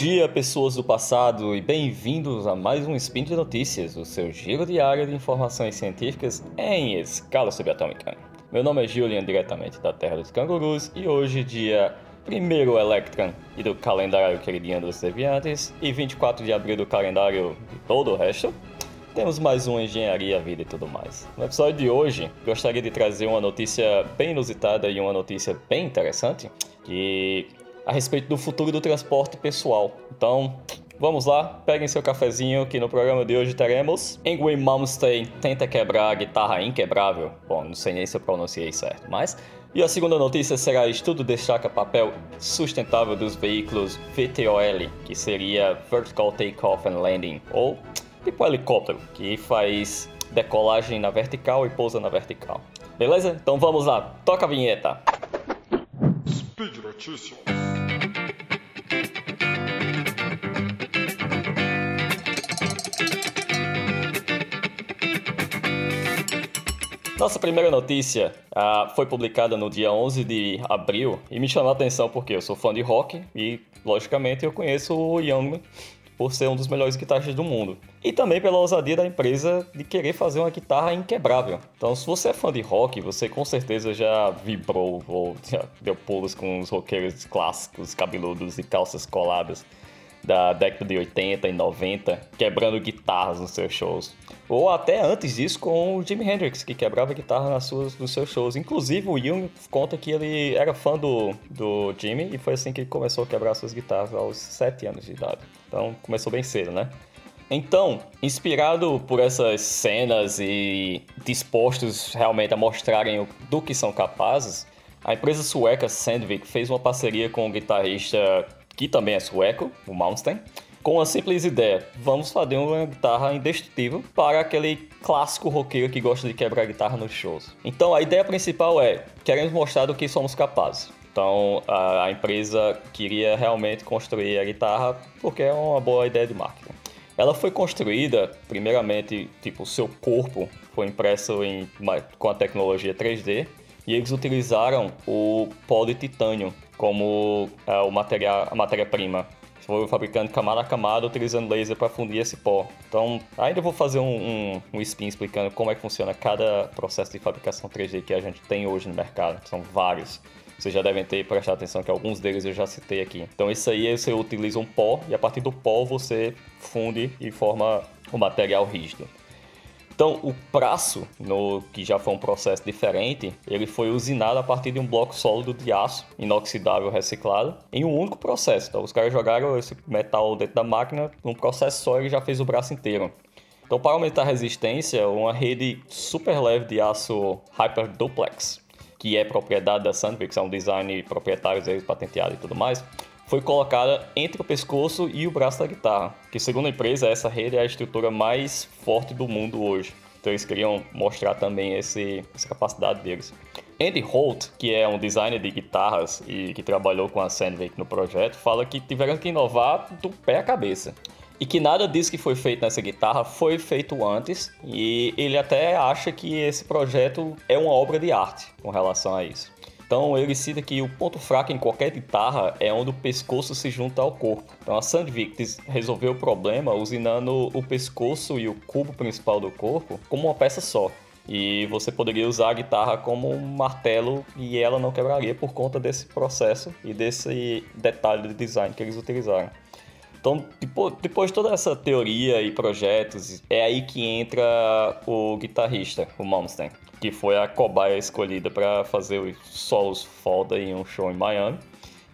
dia, pessoas do passado, e bem-vindos a mais um Spin de Notícias, o seu giro diário de informações científicas em escala subatômica. Meu nome é Julian, diretamente da Terra dos Cangurus, e hoje, dia 1 Electron e do calendário queridinho dos Deviantes, e 24 de abril do calendário de todo o resto, temos mais um Engenharia, Vida e tudo mais. No episódio de hoje, gostaria de trazer uma notícia bem inusitada e uma notícia bem interessante, que a respeito do futuro do transporte pessoal. Então, vamos lá, peguem seu cafezinho que no programa de hoje teremos Ingrid Malmsteen tenta quebrar a guitarra inquebrável. Bom, não sei nem se eu pronunciei certo, mas... E a segunda notícia será estudo destaca papel sustentável dos veículos VTOL, que seria Vertical Takeoff and Landing, ou tipo helicóptero, que faz decolagem na vertical e pousa na vertical. Beleza? Então vamos lá, toca a vinheta. Speed Notícias. Nossa primeira notícia uh, foi publicada no dia 11 de abril e me chamou a atenção porque eu sou fã de rock e, logicamente, eu conheço o Young por ser um dos melhores guitarristas do mundo. E também pela ousadia da empresa de querer fazer uma guitarra inquebrável. Então, se você é fã de rock, você com certeza já vibrou ou já deu pulos com os roqueiros clássicos, cabeludos e calças coladas da década de 80 e 90, quebrando guitarras nos seus shows. Ou até antes disso com o Jimi Hendrix, que quebrava guitarra nas suas, nos seus shows. Inclusive, o Jung conta que ele era fã do, do Jimmy e foi assim que ele começou a quebrar suas guitarras aos 7 anos de idade. Então, começou bem cedo, né? Então, inspirado por essas cenas e dispostos realmente a mostrarem do que são capazes, a empresa sueca Sandvik fez uma parceria com o guitarrista que também é sueco, o Malmsteen, com a simples ideia: vamos fazer uma guitarra indestrutível para aquele clássico roqueiro que gosta de quebrar guitarra nos shows. Então a ideia principal é: queremos mostrar do que somos capazes. Então a, a empresa queria realmente construir a guitarra porque é uma boa ideia de marketing. Ela foi construída, primeiramente, tipo, o seu corpo foi impresso em, com a tecnologia 3D e eles utilizaram o pó de titânio como é, o material, a matéria-prima. Foram fabricando camada a camada, utilizando laser para fundir esse pó. Então, ainda vou fazer um, um, um spin explicando como é que funciona cada processo de fabricação 3D que a gente tem hoje no mercado. São vários. Vocês já devem ter prestado atenção que alguns deles eu já citei aqui. Então, isso aí você utiliza um pó e a partir do pó você funde e forma o material rígido. Então, o praço, no, que já foi um processo diferente, ele foi usinado a partir de um bloco sólido de aço inoxidável reciclado em um único processo. Então, os caras jogaram esse metal dentro da máquina, num processo só ele já fez o braço inteiro. Então, para aumentar a resistência, uma rede super leve de aço Hyper Duplex, que é propriedade da Sandvik, é um design proprietário patenteado e tudo mais, foi colocada entre o pescoço e o braço da guitarra, que segundo a empresa essa rede é a estrutura mais forte do mundo hoje. Então eles queriam mostrar também esse, essa capacidade deles. Andy Holt, que é um designer de guitarras e que trabalhou com a Sandvik no projeto, fala que tiveram que inovar do pé à cabeça. E que nada disso que foi feito nessa guitarra foi feito antes, e ele até acha que esse projeto é uma obra de arte com relação a isso. Então ele cita que o ponto fraco em qualquer guitarra é onde o pescoço se junta ao corpo. Então a Sandvik resolveu o problema usinando o pescoço e o cubo principal do corpo como uma peça só. E você poderia usar a guitarra como um martelo e ela não quebraria por conta desse processo e desse detalhe de design que eles utilizaram. Então, depois de toda essa teoria e projetos, é aí que entra o guitarrista, o Malmsteen que foi a cobaia escolhida para fazer os solos foda em um show em Miami.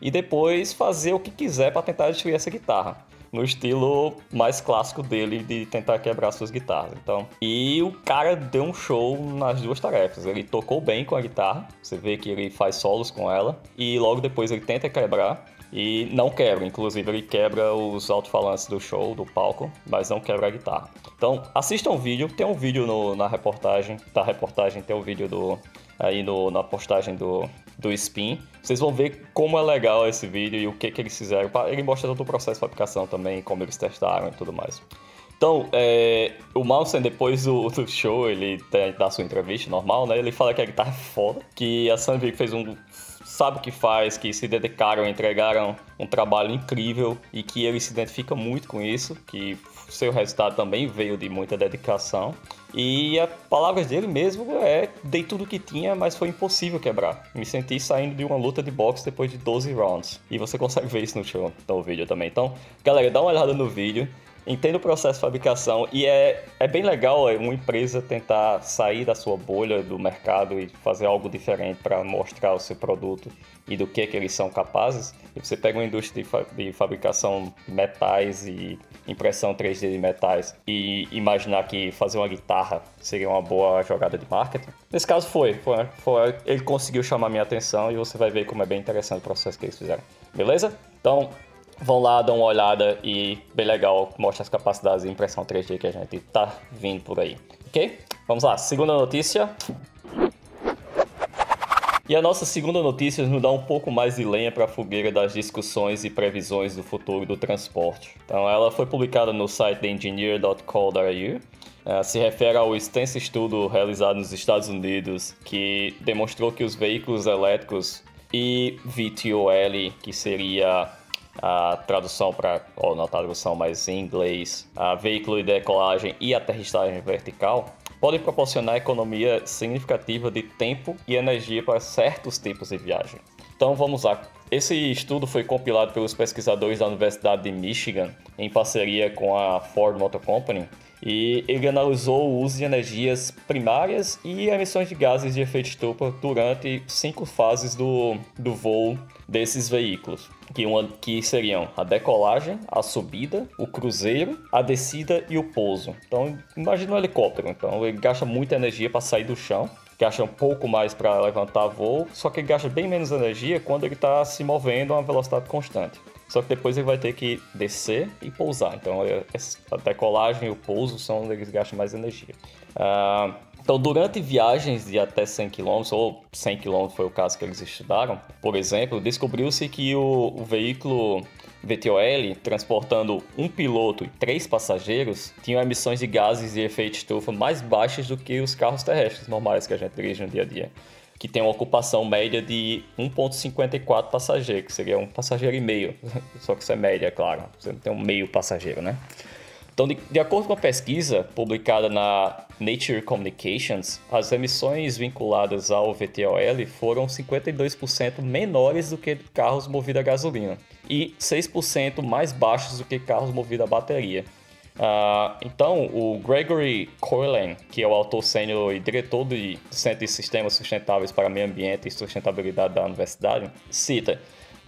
E depois fazer o que quiser para tentar destruir essa guitarra. No estilo mais clássico dele de tentar quebrar suas guitarras. Então, e o cara deu um show nas duas tarefas. Ele tocou bem com a guitarra, você vê que ele faz solos com ela, e logo depois ele tenta quebrar e não quebra, inclusive ele quebra os alto-falantes do show, do palco, mas não quebra a guitarra. Então, assistam o vídeo, tem um vídeo no, na reportagem, da reportagem tem um vídeo do aí no, na postagem do, do Spin. Vocês vão ver como é legal esse vídeo e o que, que eles fizeram. Ele mostra todo o processo de fabricação também, como eles testaram e tudo mais. Então, é, o Malsen, depois do, do, show, ele tem, dá sua entrevista normal, né? Ele fala que a guitarra é foda, que a Sandvik fez um sabe o que faz, que se dedicaram, entregaram um trabalho incrível e que ele se identifica muito com isso, que seu resultado também veio de muita dedicação. E as palavras dele mesmo é: dei tudo que tinha, mas foi impossível quebrar. Me senti saindo de uma luta de boxe depois de 12 rounds. E você consegue ver isso no, show, no vídeo também. Então, galera, dá uma olhada no vídeo entende o processo de fabricação e é, é bem legal é, uma empresa tentar sair da sua bolha do mercado e fazer algo diferente para mostrar o seu produto e do que, que eles são capazes. E você pega uma indústria de, fa de fabricação de metais e impressão 3D de metais e imaginar que fazer uma guitarra seria uma boa jogada de marketing. Nesse caso foi, foi, foi ele conseguiu chamar minha atenção e você vai ver como é bem interessante o processo que eles fizeram. Beleza? Então, Vão lá, dão uma olhada e bem legal, mostra as capacidades de impressão 3D que a gente tá vindo por aí. Ok? Vamos lá, segunda notícia. E a nossa segunda notícia nos dá um pouco mais de lenha para a fogueira das discussões e previsões do futuro do transporte. Então, ela foi publicada no site engineer.co.uk. Uh, se refere ao extenso estudo realizado nos Estados Unidos que demonstrou que os veículos elétricos e VTOL, que seria a tradução para, ou na tradução mais em inglês, a veículo de decolagem e aterrissagem vertical, podem proporcionar economia significativa de tempo e energia para certos tipos de viagem. Então vamos lá. Esse estudo foi compilado pelos pesquisadores da Universidade de Michigan em parceria com a Ford Motor Company e ele analisou o uso de energias primárias e emissões de gases de efeito estufa durante cinco fases do, do voo desses veículos, que, uma, que seriam a decolagem, a subida, o cruzeiro, a descida e o pouso. Então, imagina um helicóptero. Então, ele gasta muita energia para sair do chão, gasta um pouco mais para levantar voo, só que ele gasta bem menos energia quando ele está se movendo a uma velocidade constante. Só que depois ele vai ter que descer e pousar. Então é, a decolagem e o pouso são onde eles gastam mais energia. Uh, então, durante viagens de até 100 km, ou 100 km foi o caso que eles estudaram, por exemplo, descobriu-se que o, o, veículo VTOL, transportando um piloto e três passageiros, tinham emissões de gases de efeito estufa mais baixas do que os carros terrestres normais que a gente dirige no dia a dia que tem uma ocupação média de 1,54 passageiros, que seria um passageiro e meio. Só que isso é média, claro. Você não tem um meio passageiro, né? Então, de, de, acordo com a pesquisa publicada na Nature Communications, as emissões vinculadas ao VTOL foram 52% menores do que carros movidos a gasolina e 6% mais baixos do que carros movidos a bateria. Uh, então, o Gregory Coylan, que é o autor sênior e diretor do Centro de Sistemas Sustentáveis para Meio Ambiente e Sustentabilidade da Universidade, cita: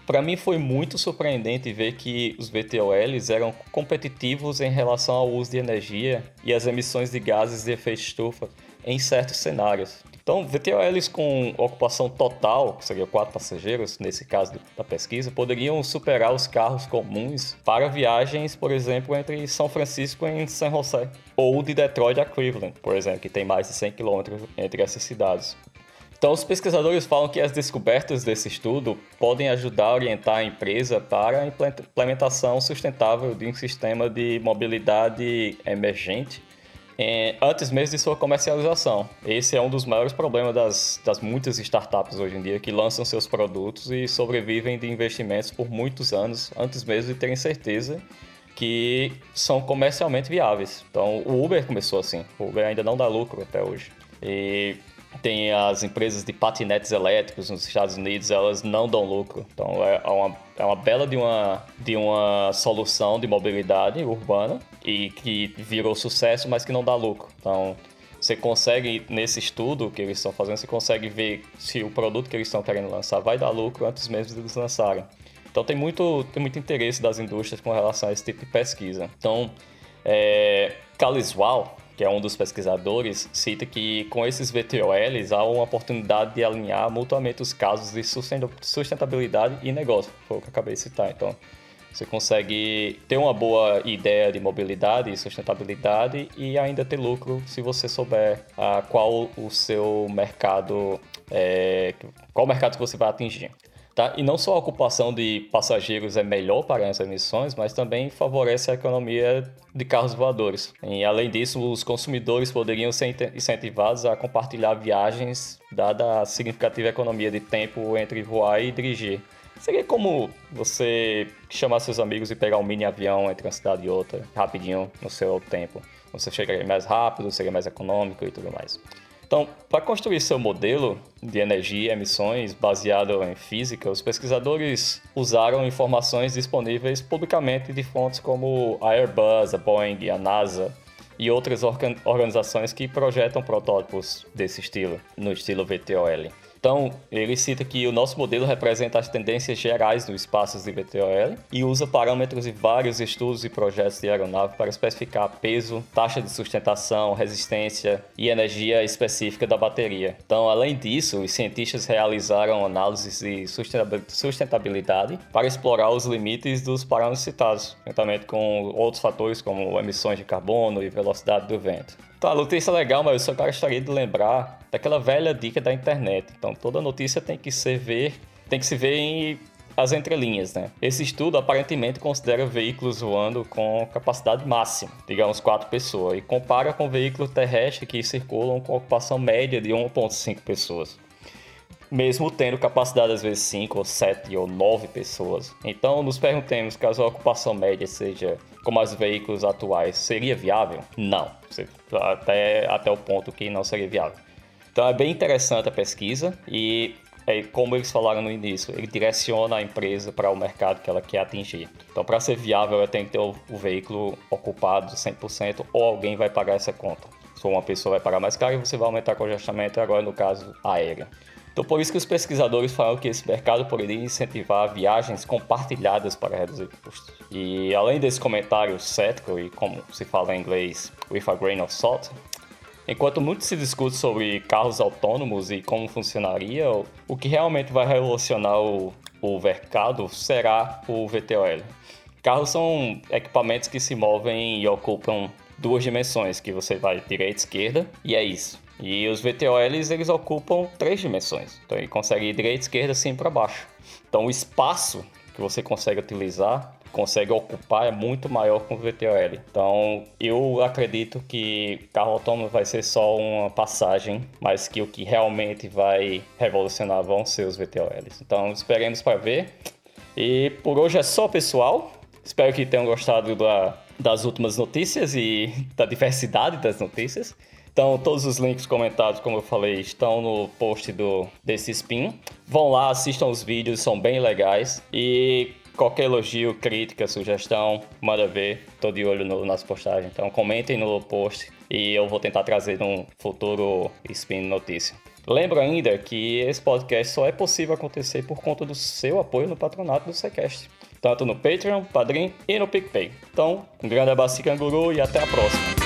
Para mim foi muito surpreendente ver que os VTOLs eram competitivos em relação ao uso de energia e as emissões de gases de efeito estufa em certos cenários. Então, VTOLs com ocupação total, que seria quatro passageiros, nesse caso da pesquisa, poderiam superar os carros comuns para viagens, por exemplo, entre São Francisco e San José, ou de Detroit a Cleveland, por exemplo, que tem mais de 100 km entre essas cidades. Então, os pesquisadores falam que as descobertas desse estudo podem ajudar a orientar a empresa para a implementação sustentável de um sistema de mobilidade emergente é, antes mesmo de sua comercialização. Esse é um dos maiores problemas das, das muitas startups hoje em dia que lançam seus produtos e sobrevivem de investimentos por muitos anos antes mesmo de terem certeza que são comercialmente viáveis. Então, o Uber começou assim. O Uber ainda não dá lucro até hoje. E tem as empresas de patinetes elétricos nos Estados Unidos, elas não dão lucro. Então é uma, é uma bela de uma, de uma solução de mobilidade urbana e que virou sucesso, mas que não dá lucro. Então você consegue, nesse estudo que eles estão fazendo, você consegue ver se o produto que eles estão querendo lançar vai dar lucro antes mesmo de eles lançarem. Então tem muito, tem muito interesse das indústrias com relação a esse tipo de pesquisa. Então, é, Caliswell, que é um dos pesquisadores, cita que com esses VTOLs há uma oportunidade de alinhar mutuamente os casos de sustentabilidade e negócio, foi o que eu acabei de citar. Então, você consegue ter uma boa ideia de mobilidade e sustentabilidade e ainda ter lucro se você souber qual o seu mercado, é, qual mercado que você vai atingir. Tá? E não só a ocupação de passageiros é melhor para as emissões, mas também favorece a economia de carros voadores. E, além disso, os consumidores poderiam ser incentivados a compartilhar viagens, dada a significativa economia de tempo entre voar e dirigir. Seria como você chamar seus amigos e pegar um mini avião entre uma cidade e outra, rapidinho, no seu tempo. Você chegaria mais rápido, seria mais econômico e tudo mais. Então, para construir seu modelo de energia e emissões baseado em física, os pesquisadores usaram informações disponíveis publicamente de fontes como a Airbus, a Boeing, a NASA e outras organizações que projetam protótipos desse estilo, no estilo VTOL. Então, ele cita que o nosso modelo representa as tendências gerais do espaço de VTOL e usa parâmetros de vários estudos e projetos de aeronave para especificar peso, taxa de sustentação, resistência e energia específica da bateria. Então, além disso, os cientistas realizaram análises de sustentabilidade para explorar os limites dos parâmetros citados, juntamente com outros fatores como emissões de carbono e velocidade do vento. Então, a notícia é legal, mas eu só gostaria de lembrar daquela velha dica da internet. Então, toda notícia tem que se ver, tem que se ver em as entrelinhas, né? Esse estudo aparentemente considera veículos voando com capacidade máxima, digamos quatro pessoas, e compara com veículos terrestres que circulam com ocupação média de 1,5 pessoas mesmo tendo capacidade às vezes 5 ou 7 ou 9 pessoas. Então nos perguntemos caso a ocupação média seja como os veículos atuais, seria viável? Não, até, até o ponto que não seria viável. Então é bem interessante a pesquisa e é, como eles falaram no início, ele direciona a empresa para o mercado que ela quer atingir. Então, para ser viável, ela tem que ter o, o veículo ocupado 100% ou alguém vai pagar essa conta. Se uma pessoa vai pagar mais caro, você vai aumentar o congestionamento, agora no caso aéreo. Então, por isso que os pesquisadores falam que esse mercado poderia incentivar viagens compartilhadas para reduzir custos. E além desse comentário cético e como se fala em inglês, with a grain of salt, enquanto muito se discute sobre carros autônomos e como funcionaria, o que realmente vai revolucionar o, o mercado será o VTOL. Carros são equipamentos que se movem e ocupam duas dimensões, que você vai direita e esquerda, e é isso. E os VTOLs eles ocupam três dimensões. Então ele consegue ir direita, esquerda, cima para baixo. Então o espaço que você consegue utilizar, consegue ocupar é muito maior com o VTOL. Então eu acredito que carro autônomo vai ser só uma passagem, mas que o que realmente vai revolucionar vão ser os VTOLs. Então esperemos para ver. E por hoje é só, pessoal. Espero que tenham gostado da, das últimas notícias e da diversidade das notícias. Então, todos os links comentados, como eu falei, estão no post do desse spin. Vão lá, assistam os vídeos, são bem legais. E qualquer elogio, crítica, sugestão, manda ver. Tô de olho no, nas postagens. Então, comentem no post e eu vou tentar trazer um futuro spin notícia. Lembro ainda que esse podcast só é possível acontecer por conta do seu apoio no patronato do Secast, tanto no Patreon, Padrim e no PicPay. Então, um grande abraço, canguru, e até a próxima!